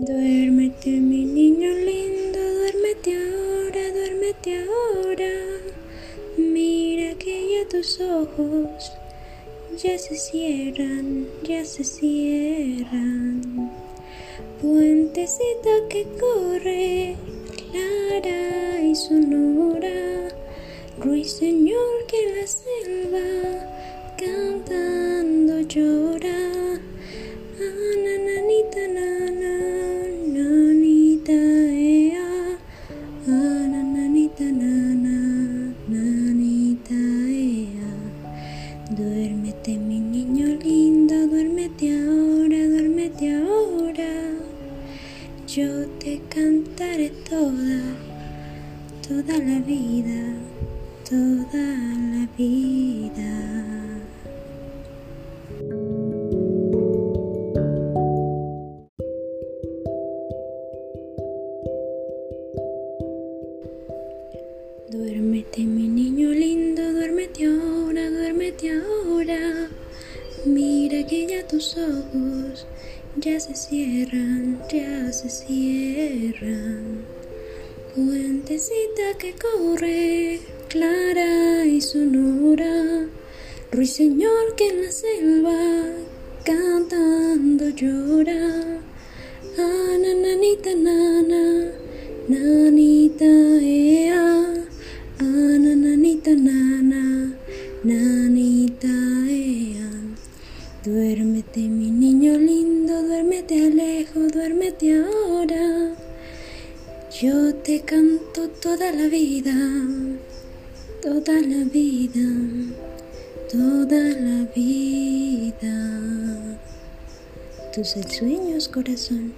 Duérmete, mi niño lindo, duérmete ahora, duérmete ahora. Mira que ya tus ojos ya se cierran, ya se cierran. Puentecita que corre, clara y sonora, ruiseñor que en la selva cantando llora. Duérmete, mi niño lindo, duérmete ahora, duérmete ahora. Yo te cantaré toda, toda la vida, toda la vida. Duérmete, mi niño lindo, duérmete ahora, ahora. Mira que ya tus ojos ya se cierran, ya se cierran. Puentecita que corre, clara y sonora. Ruiseñor que en la selva cantando llora. Ah, nananita, nana, nanita, Duérmete, mi niño lindo, duérmete alejo, duérmete ahora. Yo te canto toda la vida, toda la vida, toda la vida. Tus sueños, corazón.